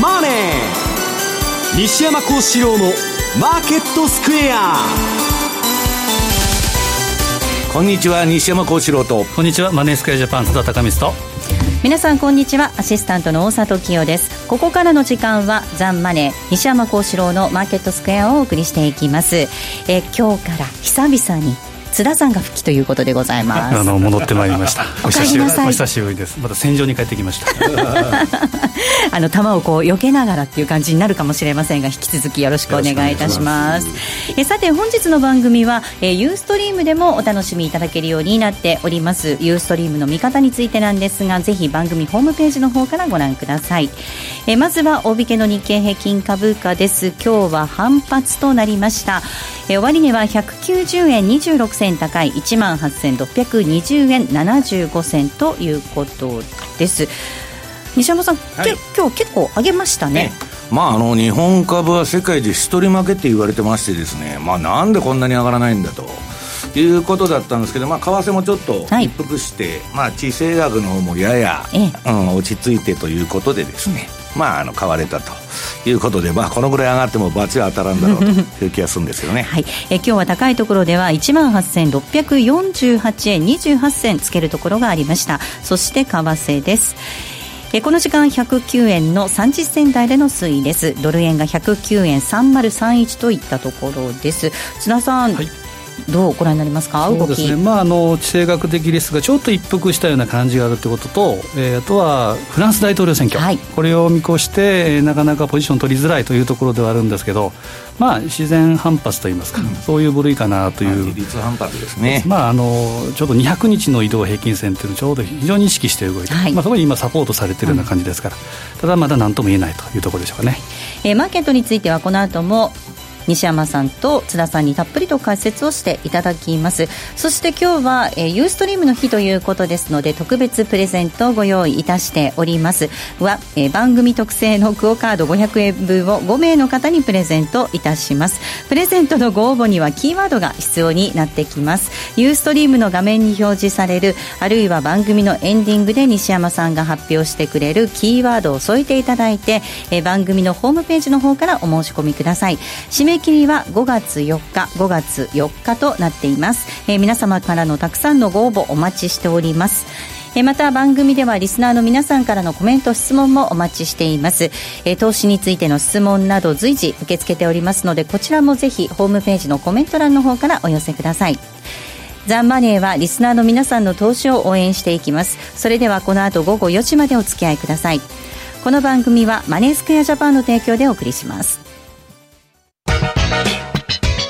マネー」西山幸四郎の「マーケットスクエア」こんにちは西山幸四郎と。こんにちはマネースクエアジャパン津田隆光と。皆さんこんにちは。アシスタントの大里清です。ここからの時間はザンマネー西山幸四郎のマーケットスクエアをお送りしていきます。え今日から久々に津田さんが復帰ということでございます。あの戻ってまいりました。お帰りなさい。お久しぶりです。また戦場に帰ってきました。あの球をこう避けながらっていう感じになるかもしれませんが引き続きよろしくお願いいたします。えさて本日の番組はえユーストリームでもお楽しみいただけるようになっております。ユーストリームの見方についてなんですがぜひ番組ホームページの方からご覧ください。えまずは大引けの日経平均株価です。今日は反発となりましたえ終値は190円26銭高い1万8620円75銭ということです。西山さん、はい。け今日結構上げましたね。まああの日本株は世界で一人負けって言われてましてですね。まあなんでこんなに上がらないんだと。いうことだったんですけど、まあ、為替もちょっとはい。一服して、まあ、地政学の方もやや、えうん、落ち着いてということでですね、まあ、あの買われたということで、まあ、このぐらい上がっても罰は当たらんだろうという気がするんですけどね。はい、え今日は高いところでは1万8648円28銭つけるところがありました。そして為替です。えこの時間109円の30銭台での推移です。ドル円が109円3031といったところです。津田さん、はいどうご覧になりますか？そう動きですね。まああの地政学的リスクがちょっと一服したような感じがあるということと、えーあとはフランス大統領選挙、はい。これを見越してえーなかなかポジション取りづらいというところではあるんですけどまあ自然反発といいますか、そういう部類かなという、まあ自立反発ですね。まあ、あのちょうど200日の移動平均線っていうのをちょうど非常に意識して動いて、はい。まあ、そこに今サポートされてるような感じですから、ただまだ何とも言えないというところでしょうかね。えーマーケットについてはこの後も西山さんと津田さんにたっぷりと解説をしていただきます。そして今日は、えーユーストリームの日ということですので特別プレゼントをご用意いたしております。は、えー番組特製のクオカード500円分を5名の方にプレゼントいたします。プレゼントのご応募にはキーワードが必要になってきます。ユーストリームの画面に表示されるあるいは番組のエンディングで西山さんが発表してくれるキーワードを添えていただいて、えー番組のホームページの方からお申し込みください。締め切りは5月4日5月4日となっています、えー皆様からのたくさんのご応募お待ちしております。えまた番組ではリスナーの皆さんからのコメント質問もお待ちしています、え投資についての質問など随時受け付けておりますのでこちらもぜひホームページのコメント欄の方からお寄せください。ザンマネーはリスナーの皆さんの投資を応援していきます。それではこの後午後4時までお付き合いください。この番組はマネースクエアジャパンの提供でお送りします。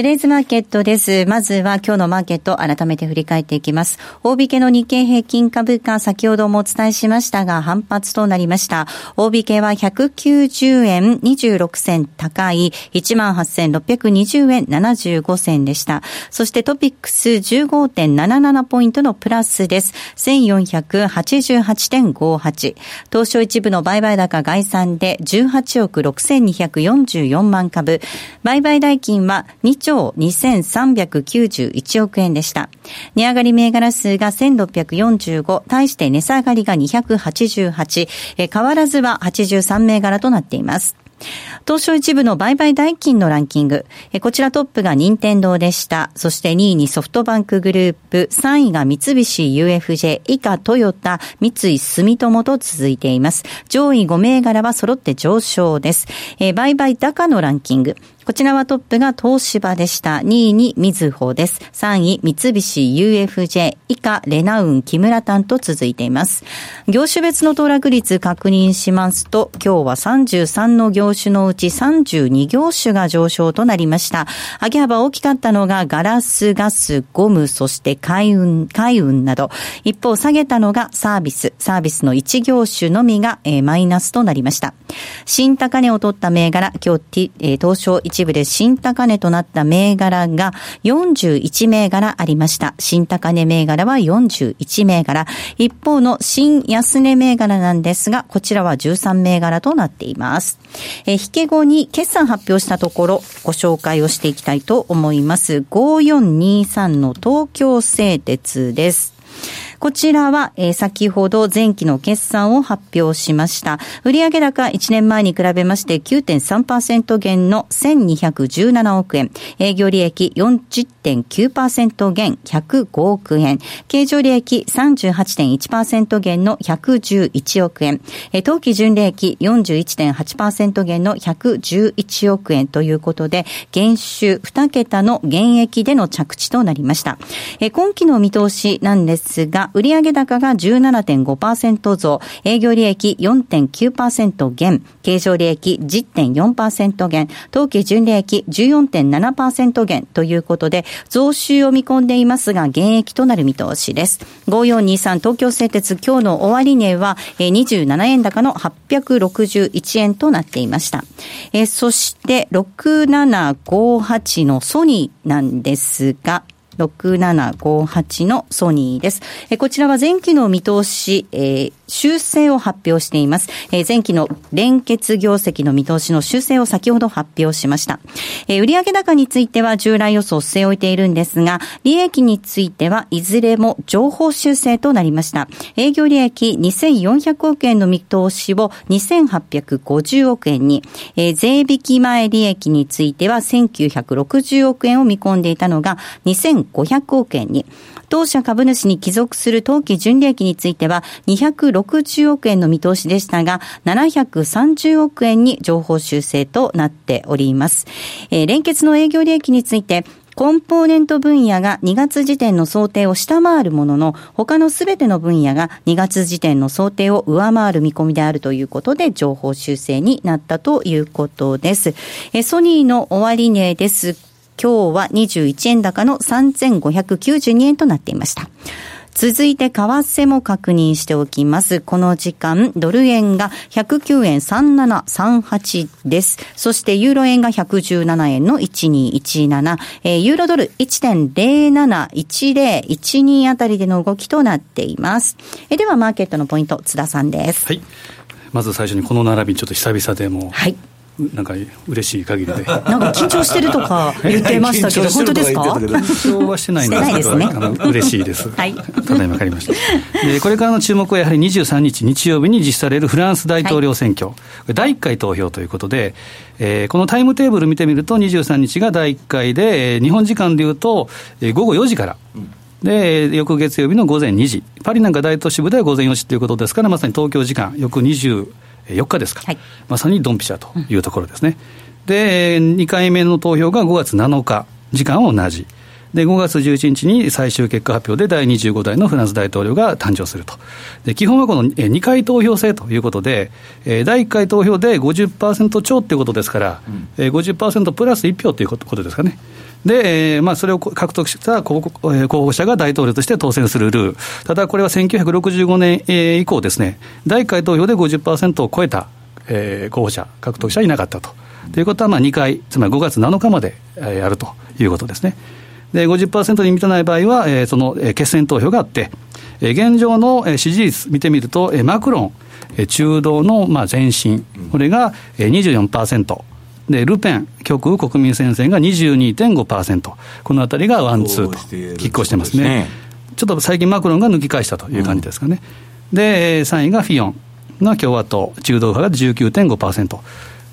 テレーズマーケットです。まずは今日のマーケット改めて振り返っていきます。大引けの日経平均株価先ほどもお伝えしましたが反発となりました。大引けは190円26銭高い18,620円75銭でした。そしてトピックス15.77ポイントのプラスです。1488.58。東証一部の売買高概算で18億6244万株。売買代金は2兆2391億円でした。値上がり銘柄数が1645、対して値下がりが288、え変わらずは83銘柄となっています。東証一部の売買代金のランキング。こちらトップが任天堂でした。そして2位にソフトバンクグループ、3位が三菱 UFJ、以下トヨタ、三井住友と続いています。上位5銘柄は揃って上昇です。売買高のランキング。こちらはトップが東芝でした。2位にみずほです。3位三菱 UFJ 以下レナウン木村丹と続いています。業種別の騰落率確認しますと、今日は33の業種のうち32業種が上昇となりました。上げ幅大きかったのがガラス、ガス、ゴム、そして海運、海運など。一方下げたのがサービス。サービスの1業種のみが、えー、マイナスとなりました。新高値を取った銘柄、今日、えー、東証一部で新高値となった銘柄が41銘柄ありました。新高値銘柄は41銘柄。一方の新安値銘柄なんですが、こちらは13銘柄となっています。え引け後に決算発表したところ、ご紹介をしていきたいと思います。5423の東京製鉄です。こちらは、えー、先ほど前期の決算を発表しました。売上高1年前に比べまして9.3%減の1217億円。営業利益40.9%減105億円。経常利益38.1%減の111億円。え、当期純利益41.8%減の111億円ということで、減収2桁の減益での着地となりました。え、今期の見通しなんですが、売上高が17.5%増、営業利益4.9%減、経常利益10.4%減、当期純利益14.7%減ということで、増収を見込んでいますが、減益となる見通しです。5423東京製鉄今日の終値は27円高の861円となっていました。えそして6758のソニーなんですが、6758のソニーです。えこちらは前期の見通し、えー、修正を発表しています。えー、前期の連結業績の見通しの修正を先ほど発表しました。えー、売上高については従来予想を据え置いているんですが、利益についてはいずれも情報修正となりました。営業利益2400億円の見通しを2850億円に、えー、税引き前利益については1960億円を見込んでいたのが2500億円に、当社株主に帰属する当期純利益については260億円の見通しでしたが、730億円に情報修正となっております。えー、連結の営業利益について、コンポーネント分野が2月時点の想定を下回るものの、他のすべての分野が2月時点の想定を上回る見込みであるということで、情報修正になったということです。えソニーの終値です今日は21円高の3592円となっていました。続いて為替も確認しておきます。この時間、ドル円が109円3738です。そしてユーロ円が117円の1217、えー、ユーロドル1.071012あたりでの動きとなっています。えー、ではマーケットのポイント、津田さんです。はい。まず最初にこの並び、ちょっと久々でも、はい。なんか嬉しい限りで。なんか緊張してるとか 言ってましたけど、本当ですか？緊張はしてないんですけど、ね、あの嬉しいです。はい。ただいま分かりました。で、これからの注目はやはり23日日曜日に実施されるフランス大統領選挙。はい、第1回投票ということで、えー、このタイムテーブル見てみると23日が第1回で、えー、日本時間でいうと、えー、午後4時から。で、翌月曜日の午前2時。パリなんか大都市部では午前4時ということですから、まさに東京時間、翌20、4日ですか、はい、まさにドンピシャというところですね。うん、で、2回目の投票が5月7日、時間は同じ。で、5月11日に最終結果発表で第25代のフランス大統領が誕生すると。で、基本はこの2回投票制ということで、第1回投票で50%超っていうことですから、うん、50%プラス1票ということですかね。で、えーまあ、それを獲得した候補者が大統領として当選するルール、ただこれは1965年以降ですね、第1回投票で50%を超えた、えー、候補者、獲得者はいなかったと。ということは、2回、つまり5月7日までやるということですね。で、50%に満たない場合は、えー、その決選投票があって、えー、現状の支持率見てみると、えー、マクロン、中道のまあ前進、これが24%。で、ルペン、極右国民戦線が22.5%、このあたりがワン、ツーと拮抗してますね。ちょっと最近マクロンが抜き返したという感じですかね。うん、で、3位がフィヨンが共和党、中道派が19.5%。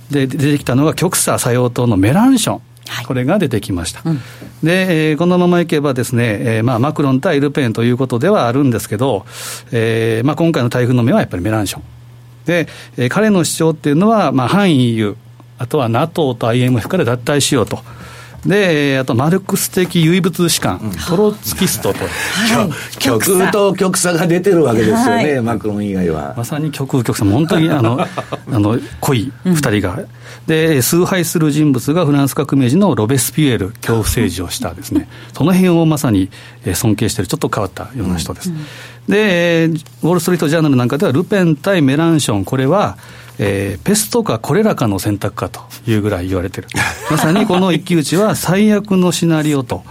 で、出てきたのが極左左翼党のメランション。はい、これが出てきました。うん、で、えー、このままいけばですね、えー、まあ、マクロン対ルペンということではあるんですけど、えー、まあ、今回の台風の目はやっぱりメランション。で、えー、彼の主張っていうのは、まあ、反 EU、あとは NATO と IMF から脱退しようと。で、あとマルクス的唯物史観、トロツキストと、はい、極右と極左が出てるわけですよね、はい、マクロン以外は。まさに極右極左、本当に あのあの濃い2人が、うん、で、崇拝する人物がフランス革命時のロベスピエール、恐怖政治をしたですね、その辺をまさに尊敬している、ちょっと変わったような人です。うん、で、ウォール・ストリート・ジャーナルなんかでは、ルペン対メランション、これは、えー、ペストかコレラかの選択かというぐらい言われてる。まさにこの一騎打ちは最悪のシナリオと。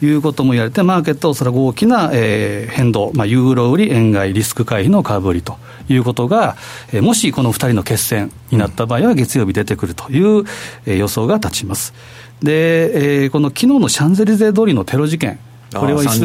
いうことも言われて、マーケットはおそらく大きな、えー、変動、まあ、ユーロ売り、円買い、リスク回避の株売りということが、えー、もしこの2人の決戦になった場合は、月曜日出てくるという、えー、予想が立ちます。で、えー、この昨日のシャンゼリゼ通りのテロ事件、これはイス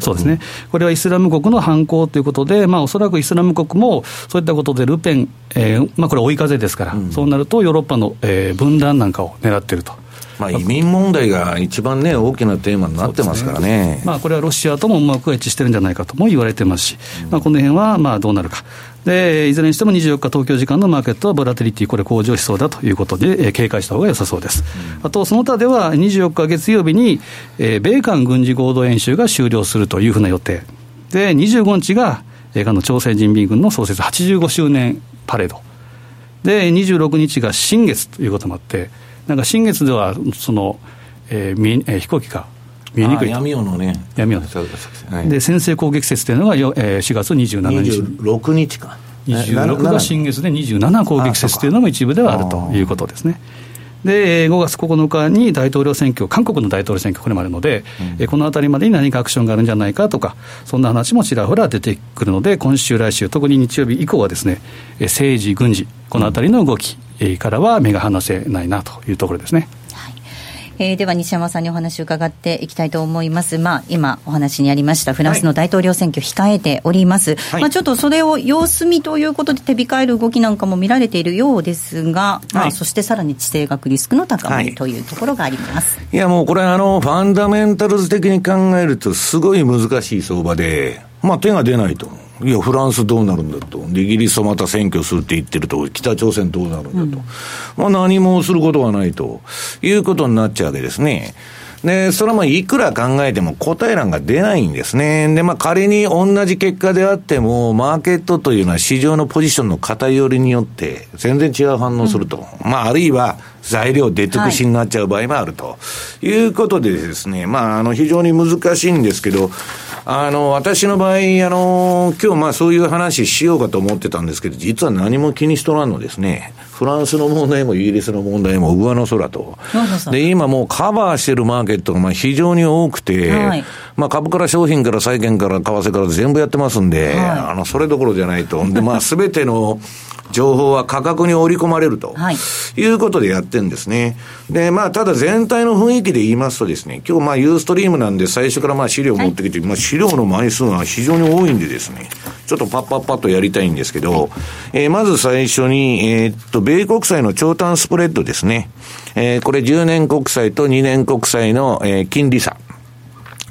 そうですね、これはイスラム国の犯行ということで、まあ、おそらくイスラム国もそういったことでルペン、えーまあ、これ、追い風ですから、うん、そうなるとヨーロッパの、えー、分断なんかを狙っていると。まあ、移民問題が一番ね、大きなテーマになってますからね、ね。まあ、これはロシアともうまく一致してるんじゃないかとも言われてますし、うん、まあ、この辺はまはどうなるか。で、いずれにしても24日東京時間のマーケットはボラテリティ、これ向上しそうだということで、えー、警戒した方が良さそうです。うん、あと、その他では24日月曜日に、えー、米韓軍事合同演習が終了するというふうな予定。で、25日が、えー、の朝鮮人民軍の創設85周年パレード。で、26日が新月ということもあって、なんか新月では、その、えーえー、飛行機が見えにくい闇夜のね、闇夜の、はい、で先制攻撃説というのがよ、えー、4月27日。26日か。26が新月で27攻撃説というのも一部ではあるということですね。で、5月9日に大統領選挙、韓国の大統領選挙、これもあるので、うん、このあたりまでに何かアクションがあるんじゃないかとか、そんな話もちらほら出てくるので、今週、来週、特に日曜日以降はですね、政治、軍事、このあたりの動きからは目が離せないなというところですね。えー、では西山さんにお話を伺っていきたいと思います。まあ、今お話にありましたフランスの大統領選挙控えております。はい、まあ、ちょっとそれを様子見ということで手控える動きなんかも見られているようですが、まあ、そしてさらに地政学リスクの高まりというところがあります。はい、いや、もうこれあの、ファンダメンタルズ的に考えるとすごい難しい相場で、まあ手が出ないと。いや、フランスどうなるんだと。イギリスをまた選挙するって言ってると、北朝鮮どうなるんだと。うん、まあ何もすることはないということになっちゃうわけですね。で、それもいくら考えても答え欄が出ないんですね。で、まあ仮に同じ結果であっても、マーケットというのは市場のポジションの偏りによって全然違う反応すると。うん、まああるいは材料出尽くしになっちゃう場合もあると。いうことでですね、まああの非常に難しいんですけど、あの、私の場合、あの、今日まあそういう話しようかと思ってたんですけど、実は何も気にしとらんのですね。フランスの問題もイギリスの問題も上の空と。で、今もうカバーしてるマーケットがまあ非常に多くて、はい、まあ株から商品から債券から為替から全部やってますんで、はい、あの、それどころじゃないと。で、まあ すべての情報は価格に織り込まれると、はい、いうことでやってるんですね。で、まあ、ただ全体の雰囲気で言いますとですね、今日まあ、ユーストリームなんで最初からまあ資料を持ってきて、はい、まあ、資料の枚数が非常に多いんでですね、ちょっとパッパッパッとやりたいんですけど、えー、まず最初に、えー、っと、米国債の長短スプレッドですね。えー、これ10年国債と2年国債の、えー、金利差。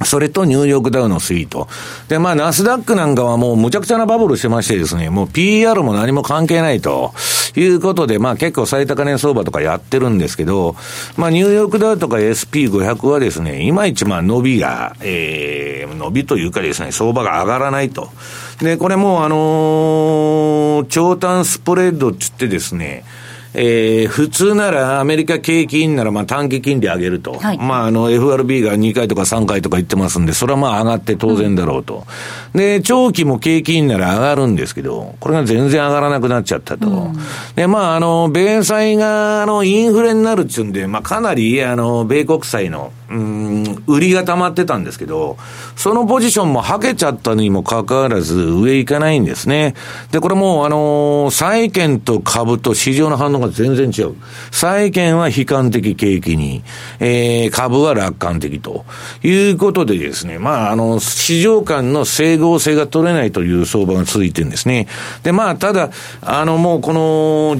それとニューヨークダウのスイート。で、まあ、ナスダックなんかはもうむちゃくちゃなバブルしてましてですね、もう PR も何も関係ないということで、まあ結構最高値相場とかやってるんですけど、まあニューヨークダウとか SP500 はですね、いまいちまあ伸びが、えー、伸びというかですね、相場が上がらないと。で、これもうあのー、長短スプレッドって言ってですね、えー、普通ならアメリカ景気いいならまあ短期金利上げると。はい、まああの FRB が2回とか3回とか言ってますんで、それはまあ上がって当然だろうと。うん、で、長期も景気いいなら上がるんですけど、これが全然上がらなくなっちゃったと。うん、で、まああの、米債があのインフレになるっちゅうんで、まあかなりあの、米国債の、うん、ン、売りが溜まってたんですけど、そのポジションもはけちゃったにもかかわらず、上行かないんですね。で、これもう、あのー、債券と株と市場の反応が全然違う。債券は悲観的景気に、えー、株は楽観的ということでですね、まあ、あの、市場間の整合性が取れないという相場が続いてるんですね。で、まあ、ただ、あの、もうこの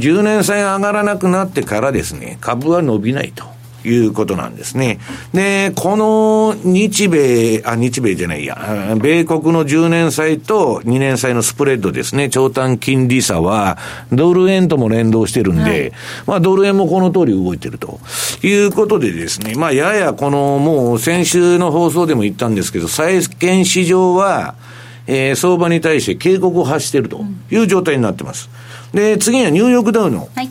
10年債が上がらなくなってからですね、株は伸びないと。いうことなんですね。で、この日米、あ、日米じゃないや、米国の10年債と2年債のスプレッドですね、長短金利差は、ドル円とも連動してるんで、はい、まあ、ドル円もこの通り動いてるということでですね、まあ、ややこの、もう先週の放送でも言ったんですけど、債券市場は、えー、相場に対して警告を発しているという状態になってます。で、次はニューヨークダウの、はい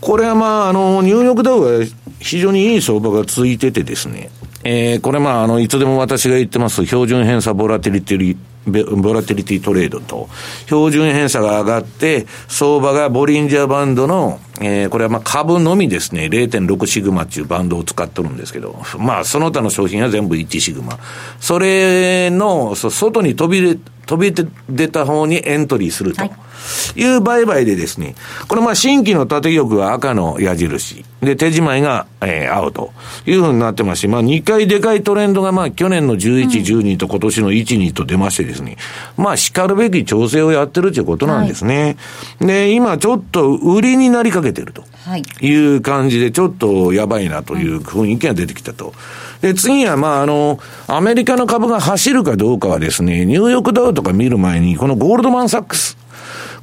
これはまあ、あの、ニューヨークダウは非常にいい相場が続いててですね、えー、これまあ、あの、いつでも私が言ってます標準偏差ボラティリティ、ボラティリティトレードと、標準偏差が上がって、相場がボリンジャーバンドの、えー、これはまあ株のみですね、0.6シグマっていうバンドを使ってるんですけど、まあ、その他の商品は全部1シグマ。それの、外に飛び出、飛び出た方にエントリーすると。はいいう売買でですね、これまあ新規の縦玉は赤の矢印。で、手仕舞いが、えー、青というふうになってまして、まあ2回でかいトレンドがまあ去年の11、12と今年の1、2と出ましてですね、まあ叱るべき調整をやってるということなんですね。はい、で、今ちょっと売りになりかけてると。いう感じで、ちょっとやばいなという雰囲気が出てきたと。で、次は、まあ、あの、アメリカの株が走るかどうかはですね、ニューヨークダウとか見る前に、このゴールドマンサックス。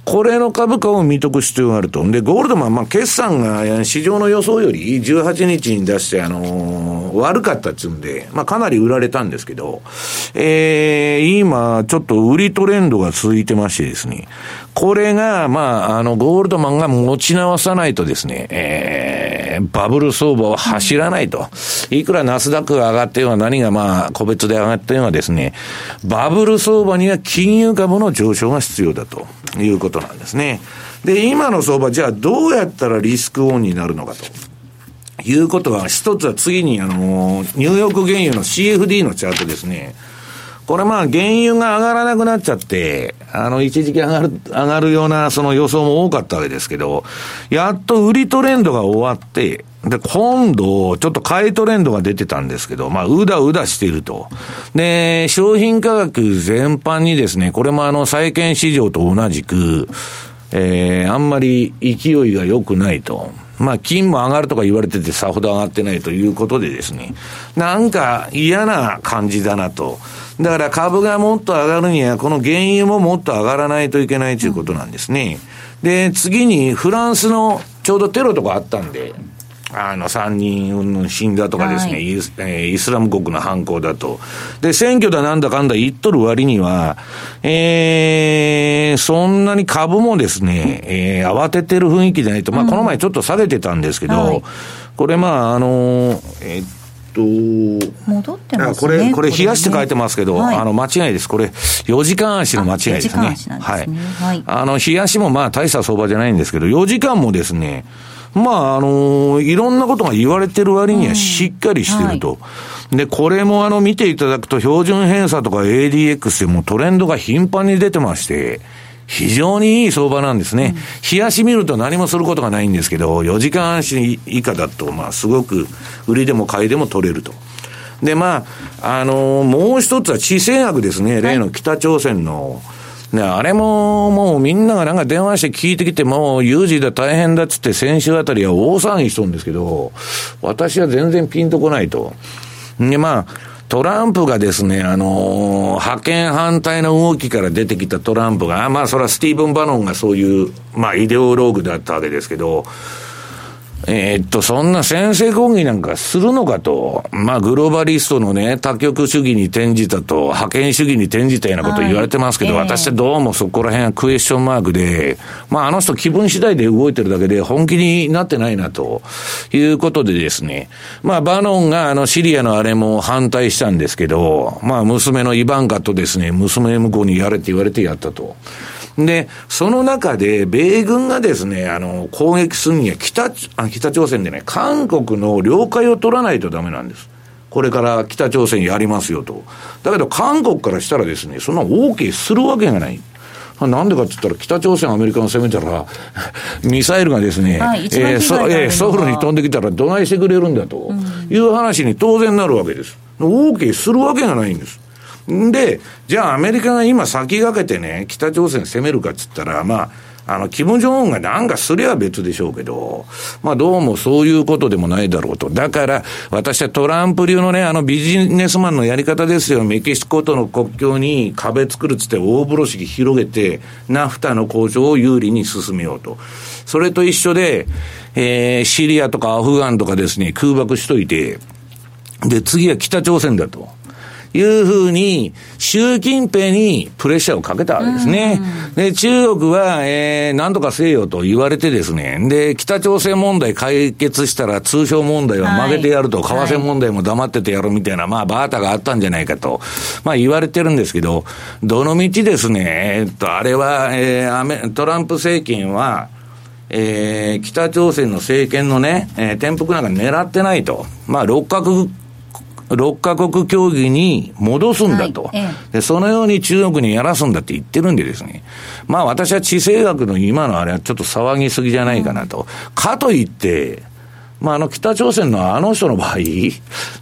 これの株価を見とく必要があると。で、ゴールドマン、まあ、決算が市場の予想より18日に出して、あのー、悪かったっつうんで、まあ、かなり売られたんですけど、えー、今、ちょっと売りトレンドが続いてましてですね、これが、まあ、あの、ゴールドマンが持ち直さないとですね、えー、バブル相場は走らないと。いくらナスダックが上がってよう何がまあ、個別で上がってようですね、バブル相場には金融株の上昇が必要だということなんですね。で、今の相場、じゃあどうやったらリスクオンになるのかと。いうことは、一つは次に、あの、ニューヨーク原油の CFD のチャートですね。これまあ、原油が上がらなくなっちゃって、あの、一時期上がる、上がるようなその予想も多かったわけですけど、やっと売りトレンドが終わって、で、今度、ちょっと買いトレンドが出てたんですけど、まあ、うだうだしてると。で、商品価格全般にですね、これもあの、債券市場と同じく、えー、あんまり勢いが良くないと。まあ、金も上がるとか言われててさほど上がってないということでですね、なんか嫌な感じだなと。だから株がもっと上がるには、この原油ももっと上がらないといけないということなんですね。で、次にフランスのちょうどテロとかあったんで、あの、3人死んだとかですね、はい、イスえー、イスラム国の犯行だと。で、選挙だなんだかんだ言っとる割には、えー、そんなに株もですね、えー、慌ててる雰囲気じゃないと、まあ、この前ちょっと下げてたんですけど、はい、これまあ、あのえー、っと、戻ってますね。これ、これ冷やして書いてますけど、はい、あの、間違いです。これ、4時間足の間違いですね。すねはい。はい、あの、冷やしもまあ大した相場じゃないんですけど、4時間もですね、まあ、あのいろんなことが言われてる割にはしっかりしてると。うんはい、で、これもあの、見ていただくと、標準偏差とか ADX でもトレンドが頻繁に出てまして、非常にいい相場なんですね。冷やし見ると何もすることがないんですけど、4時間足以下だと、まあ、すごく売りでも買いでも取れると。で、まあ、あのー、もう一つは地政学ですね。例の北朝鮮の。ね、あれも、もうみんながなんか電話して聞いてきて、もう有事で大変だっつって先週あたりは大騒ぎしとるんですけど、私は全然ピンとこないと。で、まあ、トランプがですね、あのー、派遣反対の動きから出てきたトランプが、まあ、それはスティーブン・バノンがそういう、まあ、イデオローグだったわけですけど、えー、っと、そんな先制攻撃なんかするのかと。まあ、グローバリストのね、多極主義に転じたと、覇権主義に転じたようなこと言われてますけど、はい、私はどうもそこら辺はクエスチョンマークで、まあ、あの人気分次第で動いてるだけで本気になってないなということでですね。まあ、バノンがあのシリアのあれも反対したんですけど、まあ、娘のイバンカとですね、娘向こうにやれって言われてやったと。で、その中で、米軍がですね、あの、攻撃するには北、あ北朝鮮でね、韓国の了解を取らないとダメなんです。これから北朝鮮やりますよと。だけど韓国からしたらですね、そんな OK するわけがない。なんでかって言ったら、北朝鮮、アメリカが攻めたら、ミサイルがですね、はい、えーソえー、ソウルに飛んできたらどないしてくれるんだという話に当然なるわけです。OK するわけがないんです。んで、じゃあアメリカが今先駆けてね、北朝鮮攻めるかっつったら、まあ、あの、キム・ジョンウンがなんかすりゃ別でしょうけど、まあどうもそういうことでもないだろうと。だから、私はトランプ流のね、あのビジネスマンのやり方ですよ。メキシコとの国境に壁作るっつって大風呂敷広げて、ナフタの交渉を有利に進めようと。それと一緒で、えー、シリアとかアフガンとかですね、空爆しといて、で、次は北朝鮮だと。いうふうに、習近平にプレッシャーをかけたわけですね。で、中国は、えー、何とかせよと言われてですね、で、北朝鮮問題解決したら通商問題は曲げてやると、はい、為替問題も黙っててやるみたいな、まあ、バータがあったんじゃないかと、まあ、言われてるんですけど、どのみちですね、えっと、あれは、えー、トランプ政権は、えー、北朝鮮の政権のね、えー、転覆なんか狙ってないと。まあ、六角6カ国協議に戻すんだと、はいで。そのように中国にやらすんだって言ってるんでですね。まあ私は地政学の今のあれはちょっと騒ぎすぎじゃないかなと。うん、かといって、まあ、あの北朝鮮のあの人の場合、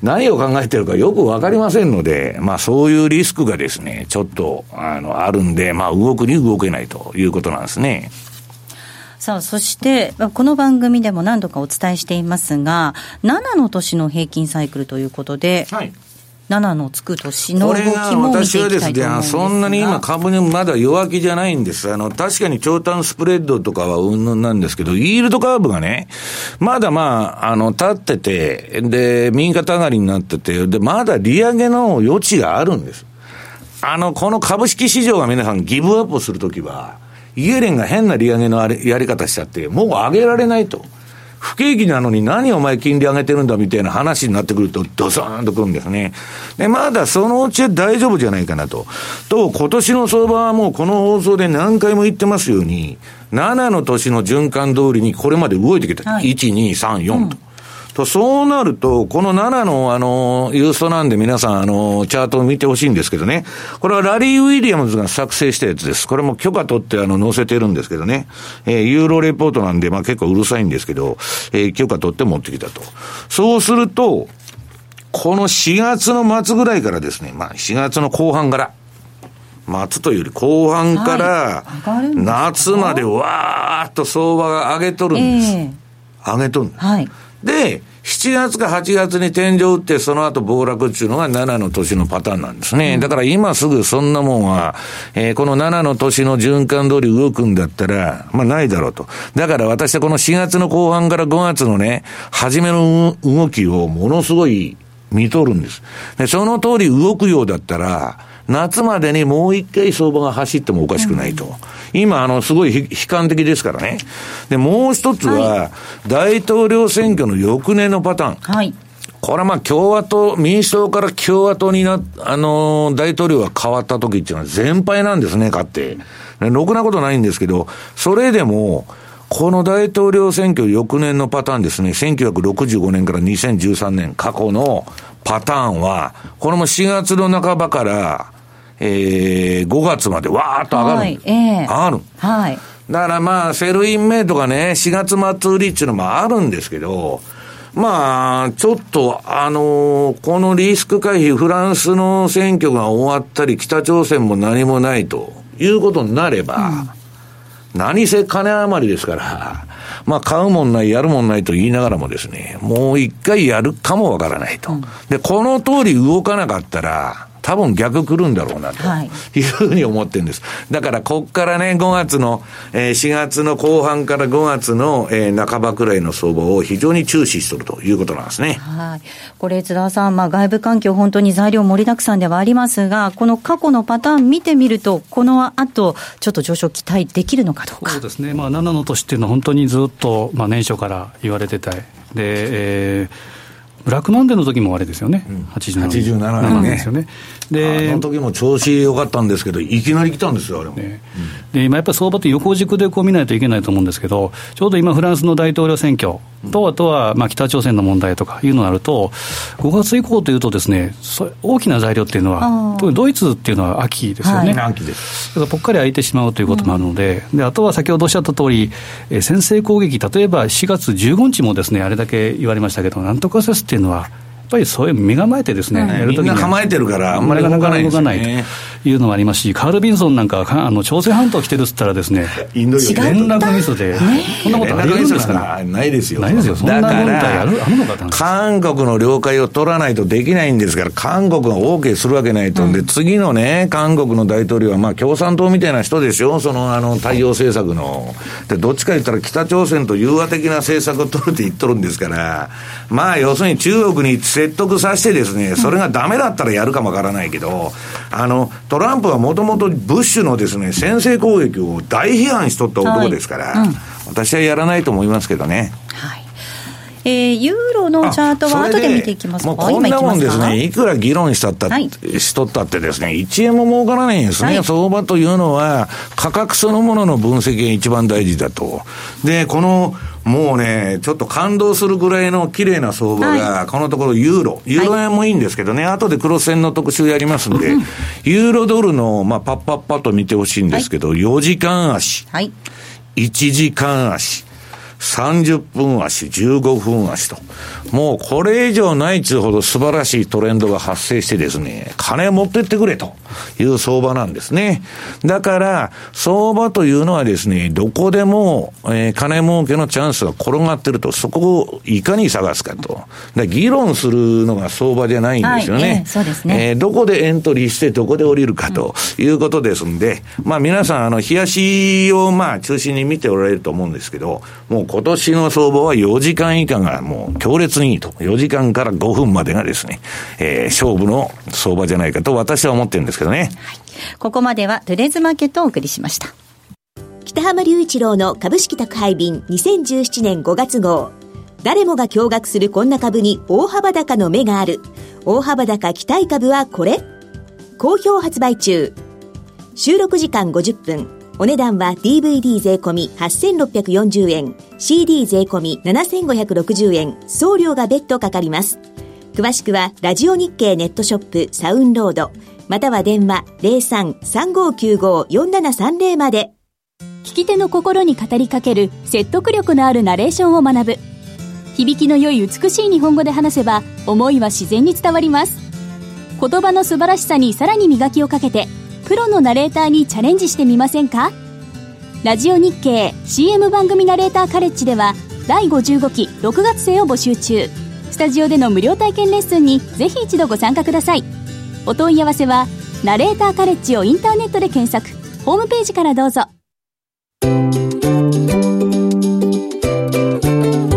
何を考えてるかよくわかりませんので、まあそういうリスクがですね、ちょっとあのあるんで、まあ動くに動けないということなんですね。さあ、そして、この番組でも何度かお伝えしていますが、7の年の平均サイクルということで、はい7のつく年の動きも私はですね、そんなに今株にまだ弱気じゃないんです。あの、確かに長短スプレッドとかはうんぬんなんですけど、イールドカーブがね、まだまあ、あの、立ってて、で、右肩上がりになってて、で、まだ利上げの余地があるんです。あの、この株式市場が皆さんギブアップするときは、イエレンが変な利上げのあれやり方しちゃって、もう上げられないと。不景気なのに何お前金利上げてるんだみたいな話になってくると、ドサーンとくるんですね。で、まだそのうちは大丈夫じゃないかなと。と、今年の相場はもうこの放送で何回も言ってますように、7の年の循環通りにこれまで動いてきた。はい、1、2、3、4と。うんと、そうなると、この7のあの、ユーストなんで皆さんあの、チャートを見てほしいんですけどね。これはラリー・ウィリアムズが作成したやつです。これも許可取ってあの、載せてるんですけどね。えー、ユーロレポートなんで、まあ結構うるさいんですけど、えー、許可取って持ってきたと。そうすると、この4月の末ぐらいからですね、まあ4月の後半から、末というより後半から、夏までわーっと相場が上げとるんです。えー、上げとるんです。はいで、7月か8月に天井打って、その後暴落っていうのが7の年のパターンなんですね。だから今すぐそんなもんは、えー、この7の年の循環通り動くんだったら、まあないだろうと。だから私はこの4月の後半から5月のね、初めの動きをものすごい見とるんです。で、その通り動くようだったら、夏までにもう一回相場が走ってもおかしくないと。うん、今、あの、すごい悲観的ですからね。で、もう一つは、大統領選挙の翌年のパターン。はい。これはまあ共和党、民主党から共和党にな、あの大統領が変わった時っていうのは全敗なんですね、勝って。ろくなことないんですけど、それでも、この大統領選挙翌年のパターンですね、1965年から2013年過去のパターンは、これも4月の半ばから、えー、5月までわーっと上がる。はい、えー、上がる。はい。だからまあ、 Sell in May とかね、4月末売りっていうのもあるんですけど、まあ、ちょっと、あのー、このリスク回避、フランスの選挙が終わったり、北朝鮮も何もないということになれば、うん、何せ金余りですから、まあ、買うもんない、やるもんないと言いながらもですね、もう一回やるかもわからないと。うん、で、この通り動かなかったら、多分逆来るんだろうなというふうに思ってるんです。だからこっからね、5月の、えー、4月の後半から5月の、えー、半ばくらいの相場を非常に注視しとるということなんですね。はい。これ津田さん、まあ外部環境本当に材料盛りだくさんではありますが、この過去のパターン見てみると、この後、ちょっと上昇期待できるのかどうか。そうですね。まあ7の年っていうのは本当にずっと、まあ年初から言われてた。で、えーブラックマンデーの時もあれですよね、うん、87, 87年。ね。ですよね。で、あの時も調子良かったんですけど、いきなり来たんですよ、あれも。ね。うん、で今やっぱり相場って横軸でこう見ないといけないと思うんですけど、ちょうど今、フランスの大統領選挙と、あとは、まあ、北朝鮮の問題とかいうのがあると、5月以降というとですね、大きな材料っていうのは、特にドイツっていうのは秋ですよね。はい、秋です。だからぽっかり空いてしまうということもあるので、うん、であとは先ほどおっしゃった通り、えー、先制攻撃、例えば4月15日もですね、あれだけ言われましたけど、なんとかせすっていうのは、っぱりそういう身構えてですね、はい、やるときに。構えてるから、あんまり動かない、ね、動かないというのもありますし、カール・ビンソンなんかあの朝鮮半島来てるっつったらですね、インド連絡ミスで、そんなことありえるんですかない。ですよ。ないですよ。そんな軍隊あるあるのか韓国の了解を取らないとできないんですから、韓国が OK するわけないと、うん、で、次のね、韓国の大統領は、まあ、共産党みたいな人でしょ、その、あの、太陽政策の。で、どっちか言ったら北朝鮮と融和的な政策を取るって言っとるんですから、まあ、要するに中国に説得させてですね、それがダメだったらやるかもわからないけど、あの、トランプはもともとブッシュのですね、先制攻撃を大批判しとった男ですから、はい。うん、私はやらないと思いますけどね。はい。えー、ユーロのチャートは後で見ていきますか？もうこんなもんですね、いくら議論したった、はい、しとったってですね、1円も儲からないんですね、はい、相場というのは、価格そのものの分析が一番大事だと。で、このもうね、ちょっと感動するぐらいの綺麗な相場が、このところユーロ、ユーロ円もいいんですけどね、後でクロス円の特集やりますんで、ユーロドルの、まあ、パッパッパッと見てほしいんですけど、4時間足、はい、1時間足、30分足、15分足と。もうこれ以上ないつほど素晴らしいトレンドが発生してですね、金持ってってくれという相場なんですね。だから、相場というのはですね、どこでも、えー、金儲けのチャンスが転がってると、そこをいかに探すかと。議論するのが相場じゃないんですよね。はい、えー、そうですね。えー、どこでエントリーしてどこで降りるかということですんで、うん、まあ皆さん、あの、冷やしをまあ中心に見ておられると思うんですけど、もう今年の相場は4時間以下がもう強烈にいいと。4時間から5分までがですね、えー、勝負の相場じゃないかと私は思ってるんですけどね。はい、ここまではトゥレーズマーケットをお送りしました。北浜隆一郎の株式宅配便2017年5月号。誰もが驚愕するこんな株に大幅高の目がある。大幅高期待株はこれ好評発売中。収録時間50分。お値段は DVD 税込8640円、CD 税込7560円、送料が別途かかります。詳しくは、ラジオ日経ネットショップサウンロード、または電話03-3595-4730まで。聞き手の心に語りかける説得力のあるナレーションを学ぶ。響きの良い美しい日本語で話せば、思いは自然に伝わります。言葉の素晴らしさにさらに磨きをかけて、プロのナレーターにチャレンジしてみませんか？ラジオ日経 CM 番組ナレーターカレッジでは第55期6月生を募集中スタジオでの無料体験レッスンにぜひ一度ご参加ください。お問い合わせはナレーターカレッジをインターネットで検索。ホームページからどうぞ。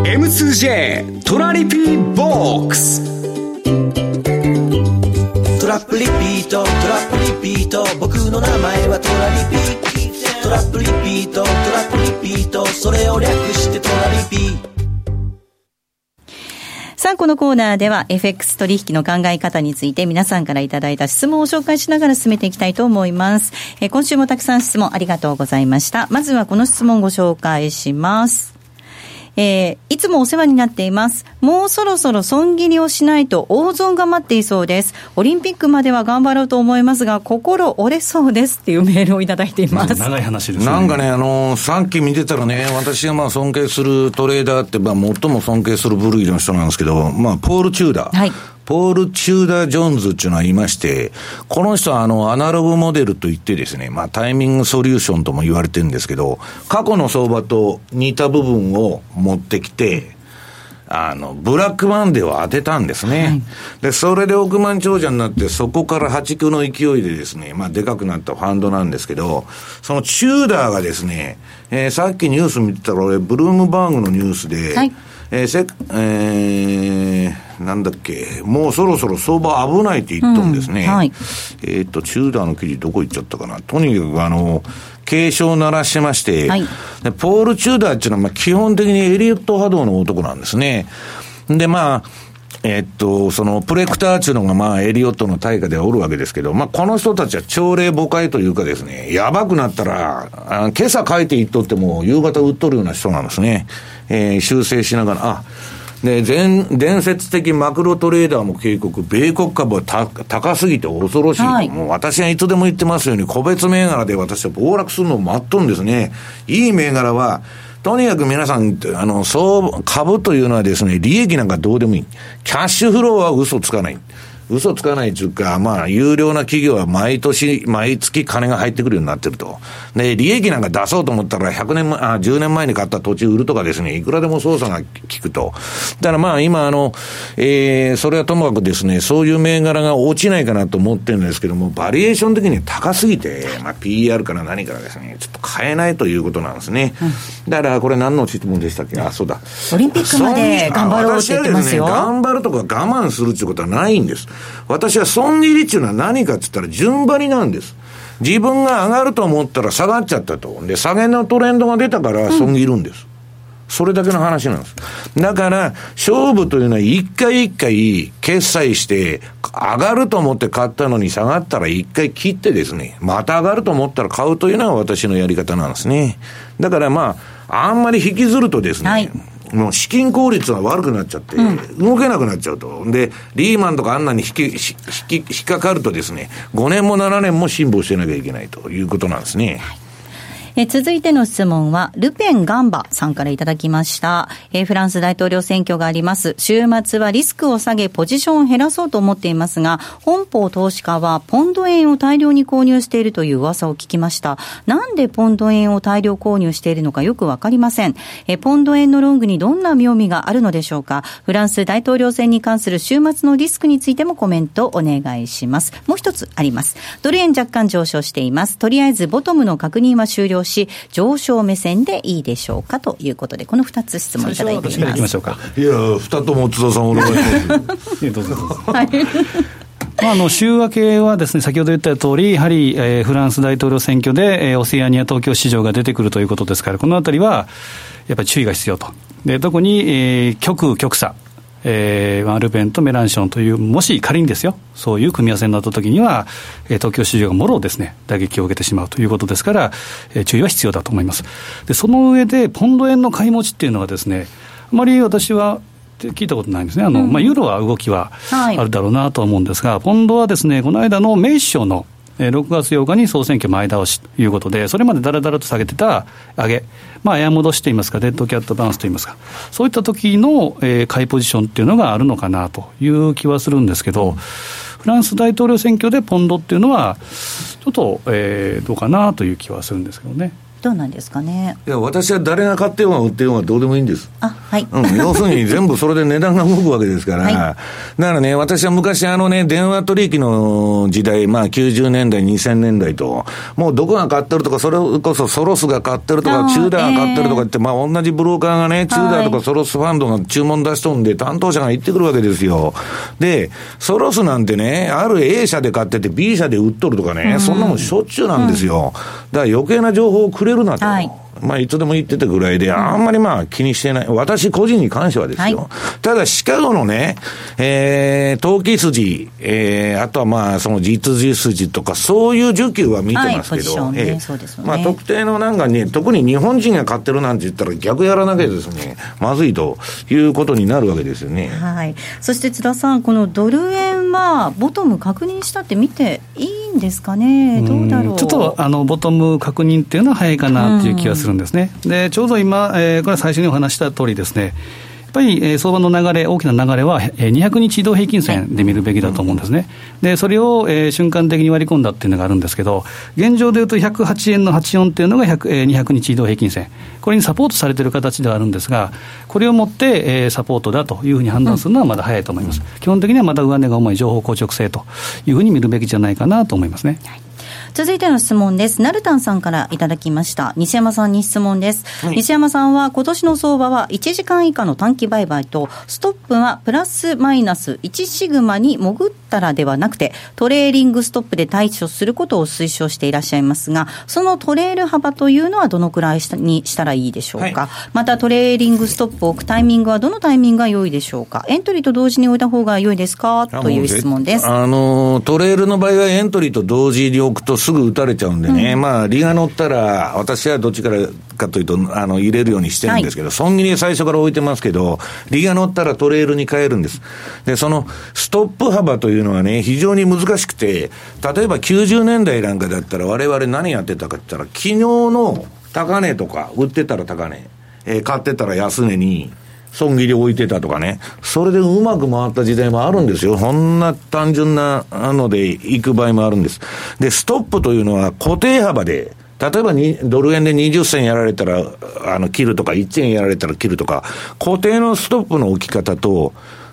M2J トラリピーボックス。ートトラップリピート僕の名前はトラリピトラップリピートトラップリピートそれを略してトラリピさあ、このコーナーでは FX 取引の考え方について皆さんからいただいた質問を紹介しながら進めていきたいと思います。え今週もたくさん質問ありがとうございました。まずはこの質問をご紹介します。えー、いつもお世話になっています。もうそろそろ損切りをしないと大損が待っていそうです。オリンピックまでは頑張ろうと思いますが、心折れそうですっていうメールをいただいています。長い話ですね。なんかね、あのー、さっき見てたらね、私がまあ尊敬するトレーダーって、まあ最も尊敬する部類の人なんですけど、まあポール・チューダー。はい。ポール・チューダー・ジョーンズっていうのはいまして、この人はあの、アナログモデルといってですね、まあタイミングソリューションとも言われてるんですけど、過去の相場と似た部分を持ってきて、あの、ブラックマンデーを当てたんですね。はい、で、それで億万長者になって、そこから破竹の勢いでですね、まあ、でかくなったファンドなんですけど、そのチューダーがですね、えー、さっきニュース見てたら、俺、ブルームバーグのニュースで、はいえーせえー、なんだっけ、もうそろそろ相場危ないって言ったんですね。うんはい、えっ、と、チューダーの記事どこ行っちゃったかな。とにかくあの、警鐘を鳴らしてまして、はい、ポール・チューダーっていうのはまあ基本的にエリオット波動の男なんですね。で、まあ、えっと、そのプレクターっていうのがまあエリオットの大家でおるわけですけど、まあこの人たちは朝礼誤解というかですね、やばくなったら、今朝書いていっとっても夕方売っとるような人なんですね。えー、修正しながら、あ、で、伝伝説的マクロトレーダーも警告、米国株は高すぎて恐ろしい、はい、もう私はいつでも言ってますように、個別銘柄で私は暴落するのを待っとんですね。いい銘柄は、とにかく皆さん、あの、そう、株というのはですね、利益なんかどうでもいい。キャッシュフローは嘘つかない。嘘つかないというか、まあ、有料な企業は毎年、毎月金が入ってくるようになってると。で、利益なんか出そうと思ったら、100年前、あ、10年前に買った土地売るとかですね、いくらでも操作が効くと。だからまあ、今、あの、えー、それはともかくですね、そういう銘柄が落ちないかなと思ってるんですけども、バリエーション的に高すぎて、まあ、PR から何からですね、ちょっと買えないということなんですね。うん、だから、これ何の質問でしたっけ？あ、そうだ。オリンピックまで頑張ろうって言ってますよ。ね、頑張るとか我慢するっていうことはないんです。私は損切りっていうのは何かって言ったら順張りなんです。自分が上がると思ったら下がっちゃったと。で、下げのトレンドが出たから損切るんです。うん、それだけの話なんです。だから、勝負というのは一回一回決済して、上がると思って買ったのに下がったら一回切ってですね、また上がると思ったら買うというのが私のやり方なんですね。だからまあ、あんまり引きずるとですね、はいもう資金効率が悪くなっちゃって、動けなくなっちゃうと。で、リーマンとかあんなに引き、引き、引っかかるとですね、5年も7年も辛抱してなきゃいけないということなんですね。はいえ続いての質問は、ルペン・ガンバさんからいただきました。えフランス大統領選挙があります。週末はリスクを下げ、ポジションを減らそうと思っていますが、本邦投資家はポンド円を大量に購入しているという噂を聞きました。なんでポンド円を大量購入しているのかよくわかりません。えポンド円のロングにどんな妙味があるのでしょうか。フランス大統領選に関する週末のリスクについてもコメントお願いします。もう一つあります。ドル円若干上昇しています。とりあえずボトムの確認は終了し、上昇目線でいいでしょうかということで、この2つ質問いただいています。いましょうか。いや、二とも津田さんお願いします。どうぞどうぞ。はい。まあ、あの週明けはですね、先ほど言った通り、やはり、えー、フランス大統領選挙で、えー、オセアニア東京市場が出てくるということですから、このあたりは、やっぱり注意が必要と。で、特に、えー、極右極左。えー、ルペンとメランションという、もし仮にですよ、そういう組み合わせになったときには、えー、東京市場がもろですね、打撃を受けてしまうということですから、えー、注意は必要だと思います。で、その上で、ポンド円の買い持ちっていうのはですね、あまり私は聞いたことないんですね、あの、うん、まあ、ユーロは動きはあるだろうなと思うんですが、はい、ポンドはですね、この間のメイ首相の6月8日に総選挙前倒しということで、それまでだらだらと下げてた上げ、まあ、エア戻しといいますか、デッドキャットバウンスといいますか、そういった時の、えー、買いポジションっていうのがあるのかなという気はするんですけど、フランス大統領選挙でポンドっていうのは、ちょっと、えー、どうかなという気はするんですけどね。どうなんですかね？いや私は誰が買ってようが売ってようがどうでもいいんです。あはい、うん、要するに全部それで値段が動くわけですから、はい、だからね私は昔あのね電話取引の時代まあ90年代2000年代ともうどこが買ってるとかそれこそソロスが買ってるとかチューダーが買ってるとかって、えー、まあ同じブローカーがねチューダーとかソロスファンドが注文出しとんで担当者が行ってくるわけですよ。でソロスなんてねある A 社で買ってて B 社で売っとるとかね、うん、そんなもんしょっちゅうなんですよ、うん、だから余計な情報をくれれるなと、はい。まあ、いつでも言ってたぐらいで、あんまりまあ気にしてない。私個人に関してはですよ。はい、ただ、シカゴのね、えー、投機筋、えー、あとはまあ、その実需筋とか、そういう需給は見てますけど、ね、えー、まあ、特定のなんかね、特に日本人が買ってるなんて言ったら逆やらなきゃですね、まずいということになるわけですよね。はい。そして津田さん、このドル円は、ボトム確認したって見ていいんですかね、どうだろう？ちょっと、あの、ボトム確認っていうのは早いかなっていう気がするんですね。で、ちょうど今、えー、これ最初にお話した通りですね、やっぱり、えー、相場の流れ、大きな流れは、えー、200日移動平均線で見るべきだと思うんですね。で、それを、えー、瞬間的に割り込んだっていうのがあるんですけど、現状でいうと108円の84っていうのが100、えー、200日移動平均線。これにサポートされている形ではあるんですが、これをもって、えー、サポートだというふうに判断するのはまだ早いと思います。うん、基本的にはまだ上値が重い情報硬直性というふうに見るべきじゃないかなと思いますね。はい続いての質問です。ナルタンさんからいただきました。西山さんに質問です。はい、西山さんは今年の相場は1時間以下の短期売買と、ストップはプラスマイナス1シグマに潜ってったらではなくて、トレーリングストップで対処することを推奨していらっしゃいますが、そのトレール幅というのはどのくらいにしたらいいでしょうか、はい、またトレーリングストップを置くタイミングはどのタイミングが良いでしょうか、エントリーと同時に置いた方が良いですか？という質問です。あのトレールの場合はエントリーと同時に置くとすぐ打たれちゃうんでね、うん、まあ、利が乗ったら、私はどっちからかというと、あの入れるようにしてるんですけど、はい、損切り最初から置いてますけど、利が乗ったらトレールに変えるんです。で、そのストップ幅というというのはね、非常に難しくて、例えば90年代なんかだったら、われわれ何やってたかって言ったら、昨日の高値とか、売ってたら高値、えー、買ってたら安値に、損切り置いてたとかね、それでうまく回った時代もあるんですよ。そんな単純なので行く場合もあるんです。で、ストップというのは固定幅で、例えばにドル円で20銭やられたら、あの、切るとか、1円やられたら切るとか、固定のストップの置き方と、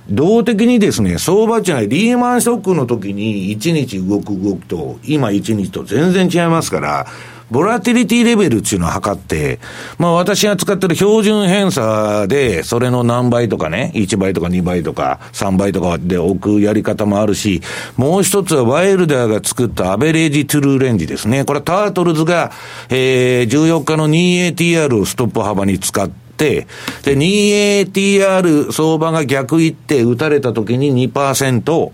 動的にですね、相場値はリーマンショックの時に1日動く動くと、今1日と全然違いますから、ボラティリティレベルっていうのを測って、まあ私が使ってる標準偏差で、それの何倍とかね、1倍とか2倍とか3倍とかで置くやり方もあるし、もう一つはワイルダーが作ったアベレージトゥルーレンジですね。これはタートルズが、えー、14日の 2ATR をストップ幅に使って、で、2ATR 相場が逆行って打たれた時に2%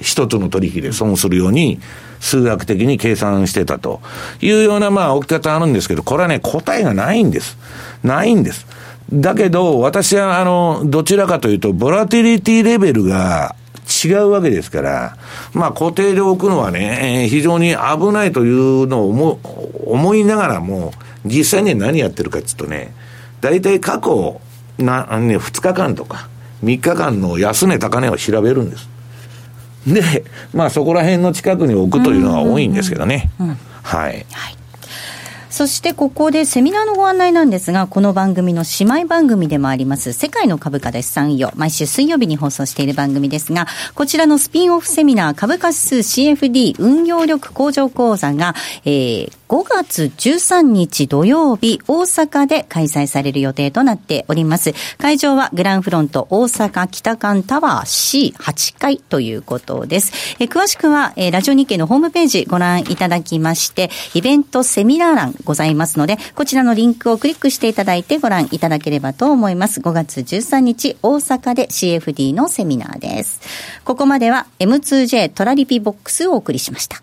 一つの取引で損するように、数学的に計算してたというような、まあ、置き方あるんですけど、これはね、答えがないんです。ないんです。だけど、私は、あの、どちらかというと、ボラティリティレベルが違うわけですから、まあ、固定で置くのはね、非常に危ないというのを思思いながらも、実際に何やってるかっていうとね、大体過去、な、ね、2日間とか、3日間の安値高値を調べるんです。で、まあそこら辺の近くに置くというのが多いんですけどね。はい。はいそしてここでセミナーのご案内なんですが、この番組の姉妹番組でもあります、世界の株価で資産運用、毎週水曜日に放送している番組ですが、こちらのスピンオフセミナー、株価指数 CFD 運用力向上講座が、えー、5月13日土曜日、大阪で開催される予定となっております。会場はグランフロント大阪北館タワー C8 階ということです。え詳しくは、えラジオ日経のホームページご覧いただきまして、イベントセミナー欄ございますので、こちらのリンクをクリックしていただいてご覧いただければと思います。5月13日、大阪で CFD のセミナーです。ここまでは M2J トラリピボックスをお送りしました。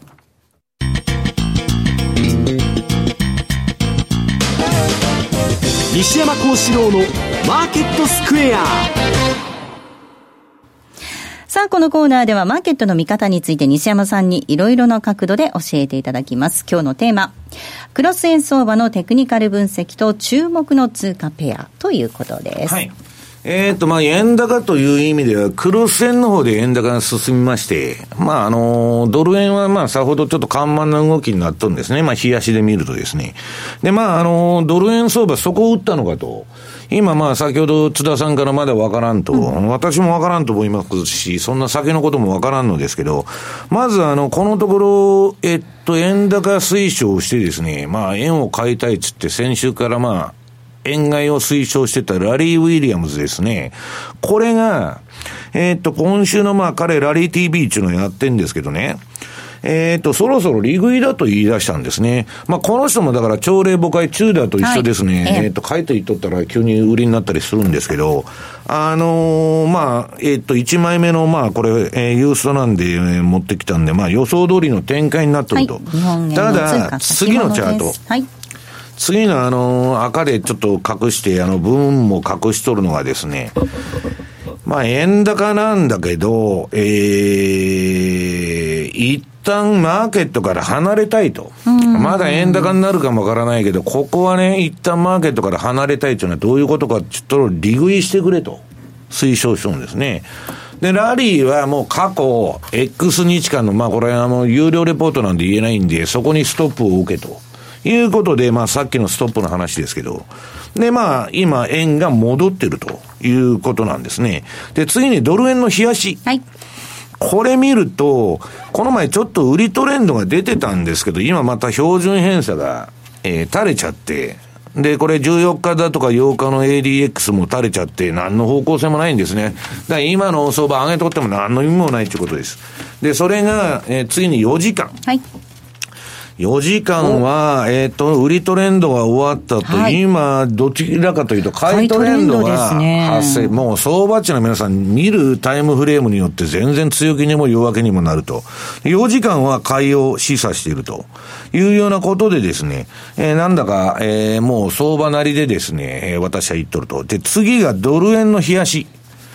西山幸四郎のマーケットスクエアさあ、このコーナーではマーケットの見方について西山さんにいろいろな角度で教えていただきます。今日のテーマ、クロス円相場のテクニカル分析と注目の通貨ペアということです。はい。えっ、ー、と、まあ、円高という意味では、クロス円の方で円高が進みまして、まあ、あの、ドル円は、まあ、さほどちょっと緩慢な動きになったんですね。まあ、冷やしで見るとですね。で、まあ、あの、ドル円相場、そこを打ったのかと。今、まあ、先ほど津田さんからまだわからんと、うん、私もわからんと思いますし、そんな先のこともわからんのですけど、まず、あの、このところ、えっと、円高推奨してですね、まあ、円を買いたいっつって、先週からまあ、円買いを推奨してたラリー・ウィリアムズですね。これが、えー、っと、今週のまあ彼、ラリー TV っていうのをやってんですけどね。えっ、ー、と、そろそろ利食いだと言い出したんですね。まあ、この人もだから朝礼誤解中だと一緒ですね。はい、えっ、ー、と、書いていっとったら急に売りになったりするんですけど、あのー、まあ、えっ、と、1枚目の、まあ、これ、えー、ユーストなんで、えー、持ってきたんで、まあ、予想通りの展開になってると。はい、ただ、次のチャート。はい。次のあの、赤でちょっと隠して、あの、分も隠しとるのがですね、まあ、円高なんだけど、えー、一旦マーケットから離れたいと。まだ円高になるかもわからないけど、ここはね、一旦マーケットから離れたいというのはどういうことか、ちょっと利食いしてくれと推奨してるんですね。で、ラリーはもう過去、X 日間の、まあこれあの、有料レポートなんで言えないんで、そこにストップを受けと。いうことで、まあさっきのストップの話ですけど、で、まあ今円が戻ってるということなんですね。で、次にドル円の冷やし。はい。これ見ると、この前ちょっと売りトレンドが出てたんですけど、今また標準偏差が、えー、垂れちゃって、で、これ14日だとか8日の ADX も垂れちゃって、何の方向性もないんですね。だから今の相場上げとっても何の意味もないということです。で、それが、えー、次に4時間。はい。4時間は、えっ、ー、と、売りトレンドが終わったと、はい、今、どちらかというと、買いトレンドが発生、ね、もう相場値の皆さん見るタイムフレームによって全然強気にも弱気にもなると。4時間は買いを示唆しているというようなことでですね、えー、なんだか、えー、もう相場なりでですね、えー、私は言っとると。で、次がドル円の冷やし。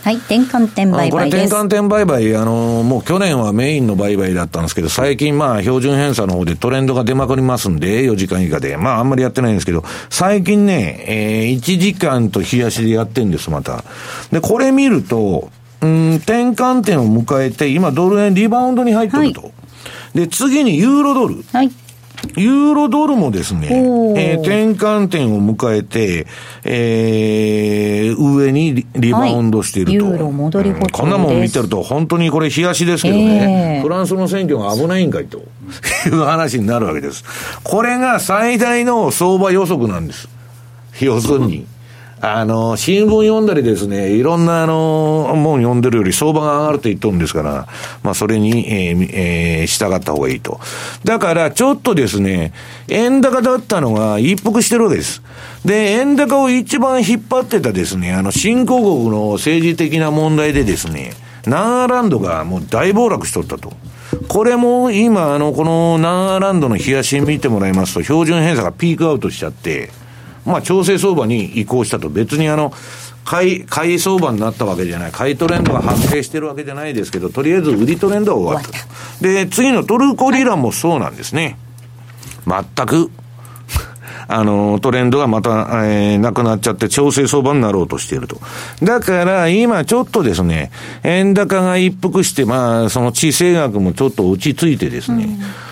はい、転換点売買です。これ転換点売買、あの、もう去年はメインの売買だったんですけど、最近まあ標準偏差の方でトレンドが出まくりますんで、4時間以下で。まああんまりやってないんですけど、最近ね、えー、1時間と冷やしでやってんです、また。で、これ見ると、うん、転換点を迎えて、今ドル円リバウンドに入ってると。はい、で、次にユーロドル。はい。ユーロドルもですね、えー、転換点を迎えて、えー、上にリバウンドしていると。はい、ユーロ戻り、うん、こんなもん見てると、本当にこれ、冷やしですけどね、えー、フランスの選挙が危ないんかいと いう話になるわけです。これが最大の相場予測なんです。要するに。あの、新聞読んだりですね、いろんなあの、もん読んでるより相場が上がると言っとるんですから、まあそれに、えー、えー、従った方がいいと。だからちょっとですね、円高だったのが一服してるわけです。で、円高を一番引っ張ってたですね、あの、新興国の政治的な問題でですね、ナンアランドがもう大暴落しとったと。これも今、あの、このナンアランドの冷やし見てもらいますと、標準偏差がピークアウトしちゃって、まあ、調整相場に移行したと、別にあの、買い、買い相場になったわけじゃない、買いトレンドが発生してるわけじゃないですけど、とりあえず売りトレンドは終わった。で、次のトルコリラもそうなんですね。全く、あの、トレンドがまた、えー、なくなっちゃって調整相場になろうとしていると。だから、今ちょっとですね、円高が一服して、まあ、その地政学もちょっと落ち着いてですね、うん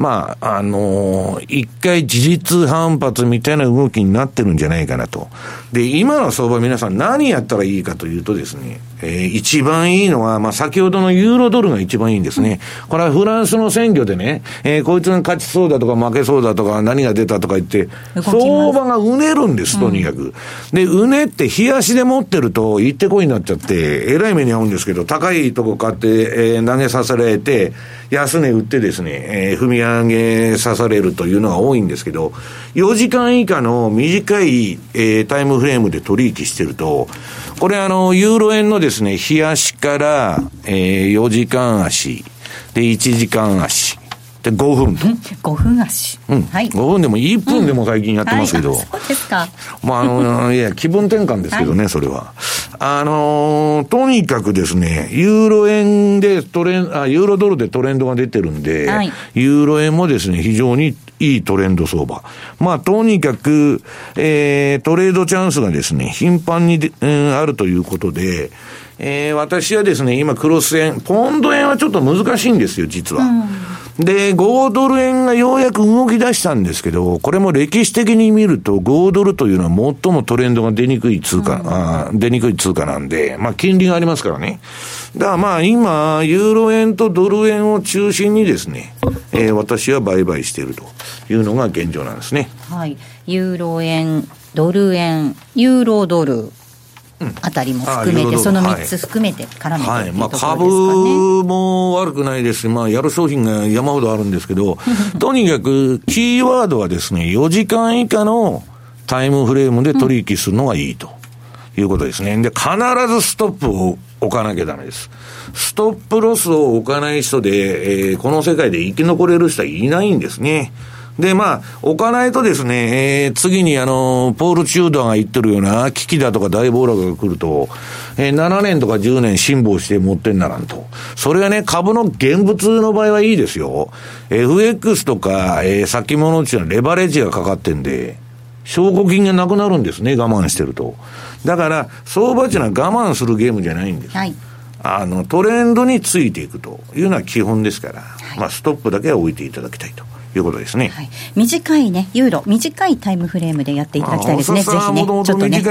まあ、あのー、一回事実反発みたいな動きになってるんじゃないかなと。で、今の相場皆さん何やったらいいかというとですね、えー、一番いいのは、まあ、先ほどのユーロドルが一番いいんですね。これはフランスの選挙でね、えー、こいつが勝ちそうだとか負けそうだとか何が出たとか言って、相場がうねるんです、とにかく。うん、で、うねって冷やしで持ってると、行ってこいになっちゃって、えらい目に遭うんですけど、高いとこ買って、えー、投げさせられて、安値売ってですね、えー、踏み上げさされるというのが多いんですけど、4時間以下の短い、えー、タイムフレームで取引してると、これあの、ユーロ円のですね、日足から、えー、4時間足、で、1時間足、で、5分と。5分足。うん。はい。5分でも1分でも最近やってますけど。うんはい、そうですか。まあ、あの、いや、気分転換ですけどね、はい、それは。あのー、とにかくですね、ユーロ円でトレン、あ、ユーロドルでトレンドが出てるんで、はい、ユーロ円もですね、非常にいいトレンド相場。まあ、とにかく、えー、トレードチャンスがですね、頻繁にで、えー、あるということで、えー、私はですね、今クロス円、ポンド円はちょっと難しいんですよ、実は。うんで、5ドル円がようやく動き出したんですけど、これも歴史的に見ると、5ドルというのは最もトレンドが出にくい通貨、うん、あ出にくい通貨なんで、まあ金利がありますからね。だからまあ今、ユーロ円とドル円を中心にですね、えー、私は売買しているというのが現状なんですね。はい。ユーロ円、ドル円ユーロドルあたりも含めて、その3つ含めて絡めて、はい、まあ、株も悪くないです。し、まあ、やる商品が山ほどあるんですけど、とにかくキーワードはですね、4時間以下のタイムフレームで取引するのがいいと。いうことですね。で、必ずストップを置かなきゃダメです。ストップロスを置かない人で、えー、この世界で生き残れる人はいないんですね。で、まあ、置かないとですね、えー、次にあの、ポール・チューダーが言ってるような危機だとか大暴落が来ると、えー、7年とか10年辛抱して持ってんならんと。それがね、株の現物の場合はいいですよ。FX とか、えー、先物っていうのはレバレッジがかかってんで、証拠金がなくなるんですね、我慢してると。だから、相場っていうのは我慢するゲームじゃないんです。はい。あの、トレンドについていくというのは基本ですから、はい、まあ、ストップだけは置いていただきたいと。いうことですね、はい、短いね、ユーロ、短いタイムフレームでやっていただきたいですね、ぜひね、ちょっとね、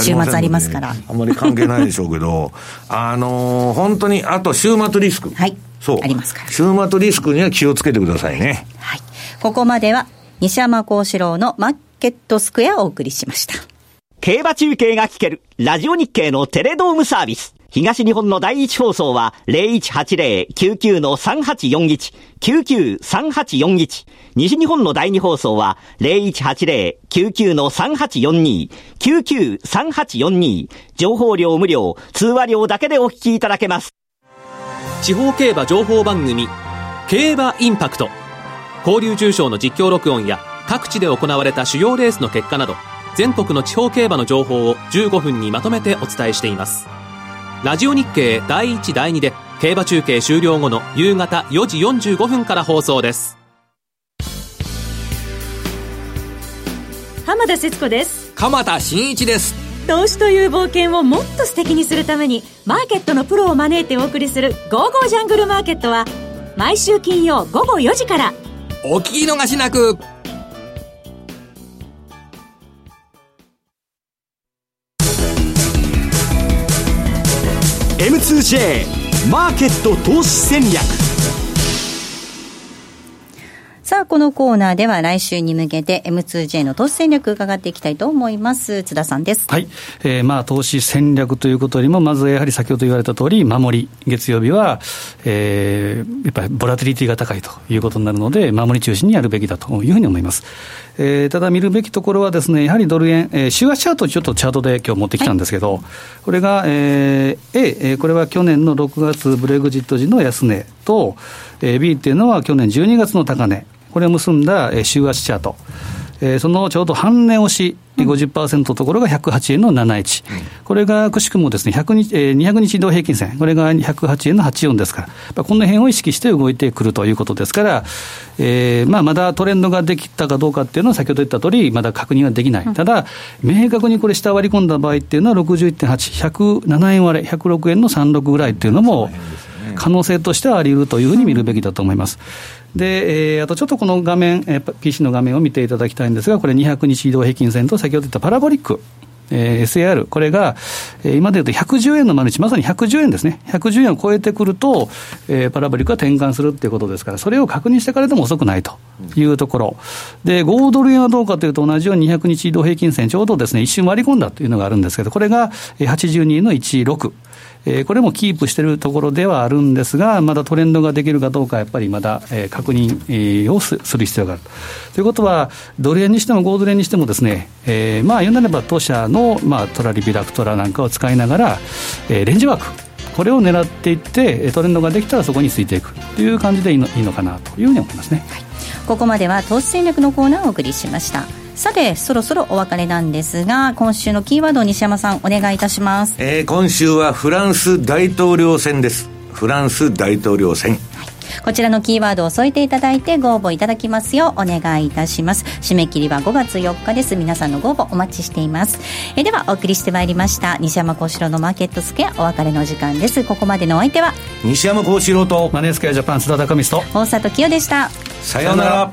週末ありますから。あんまり関係ないでしょうけど、あのー、本当に、あと週末リスク。はい。そう。ありますから。週末リスクには気をつけてくださいね。はい。ここまでは、西山幸四郎のマッケットスクエアをお送りしました。競馬中継が聞ける、ラジオ日経のテレドームサービス。東日本の第一放送は0180-99-3841、99-3841。西日本の第二放送は0180-99-3842、99-3842。情報量無料、通話料だけでお聞きいただけます。地方競馬情報番組、競馬インパクト。交流重賞の実況録音や各地で行われた主要レースの結果など、全国の地方競馬の情報を15分にまとめてお伝えしています。ラジオ日経第1第2で競馬中継終了後の夕方4時45分から放送です。浜田節子です。鎌田新一です。投資という冒険をもっと素敵にするためにマーケットのプロを招いてお送りする「ゴーゴージャングルマーケット」は毎週金曜午後4時から。お聞き逃しなく M2J マーケット投資戦略さあ、このコーナーでは来週に向けて M2J の投資戦略伺っていきたいと思います。津田さんです。はい。えー、まあ、投資戦略ということよりも、まずやはり先ほど言われた通り、守り。月曜日は、えー、やっぱりボラティリティが高いということになるので、守り中心にやるべきだというふうに思います。えー、ただ見るべきところはですね、やはりドル円、えー、週足チャートちょっとチャートで今日持ってきたんですけど、はい、これが、えー、A、えー、これは去年の6月ブレグジット時の安値と、えー、B っていうのは去年12月の高値。これを結んだ週足チャート。えー、そのちょうど半値押し、50%のところが108円の71、うん、これがくしくもですね100日、えー、200日移動平均線、これが108円の84ですから、この辺を意識して動いてくるということですから、えーまあ、まだトレンドができたかどうかっていうのは、先ほど言った通り、まだ確認はできない、うん、ただ、明確にこれ、下割り込んだ場合っていうのは61.8、107円割れ、106円の36ぐらいっていうのも、可能性としてはあり得るというふうに見るべきだと思います。で、えー、あとちょっとこの画面、えー、PC の画面を見ていただきたいんですが、これ200日移動平均線と先ほど言ったパラボリック。えー、SAR、これが、えー、今で言うと110円のマルチ、まさに110円ですね。110円を超えてくると、えー、パラボリックは転換するっていうことですから、それを確認してからでも遅くないというところ。で、5ドル円はどうかというと、同じように200日移動平均線、ちょうどですね、一瞬割り込んだというのがあるんですけど、これが82の16。えー、これもキープしているところではあるんですが、まだトレンドができるかどうか、やっぱりまだ、えー、確認、えー、をする必要がある。ということは、ドル円にしても5ドル円にしてもですね、えー、まあ言うなれば当社の、まあ、トラリビラクトラなんかを使いながら、えー、レンジワーク、これを狙っていって、トレンドができたらそこについていく。という感じでいいのいいのかなというふうに思いますね、はい、ここまでは投資戦略のコーナーをお送りしました。さてそろそろお別れなんですが今週のキーワード西山さんお願いいたします、えー、今週はフランス大統領選です。フランス大統領選、こちらのキーワードを添えていただいてご応募いただきますようお願いいたします。締め切りは5月4日です。皆さんのご応募お待ちしています。えではお送りしてまいりました西山幸四郎のマーケットスクエアお別れの時間です。ここまでのお相手は西山幸四郎とマネースクエアジャパン須田高美と大里清でした。さようなら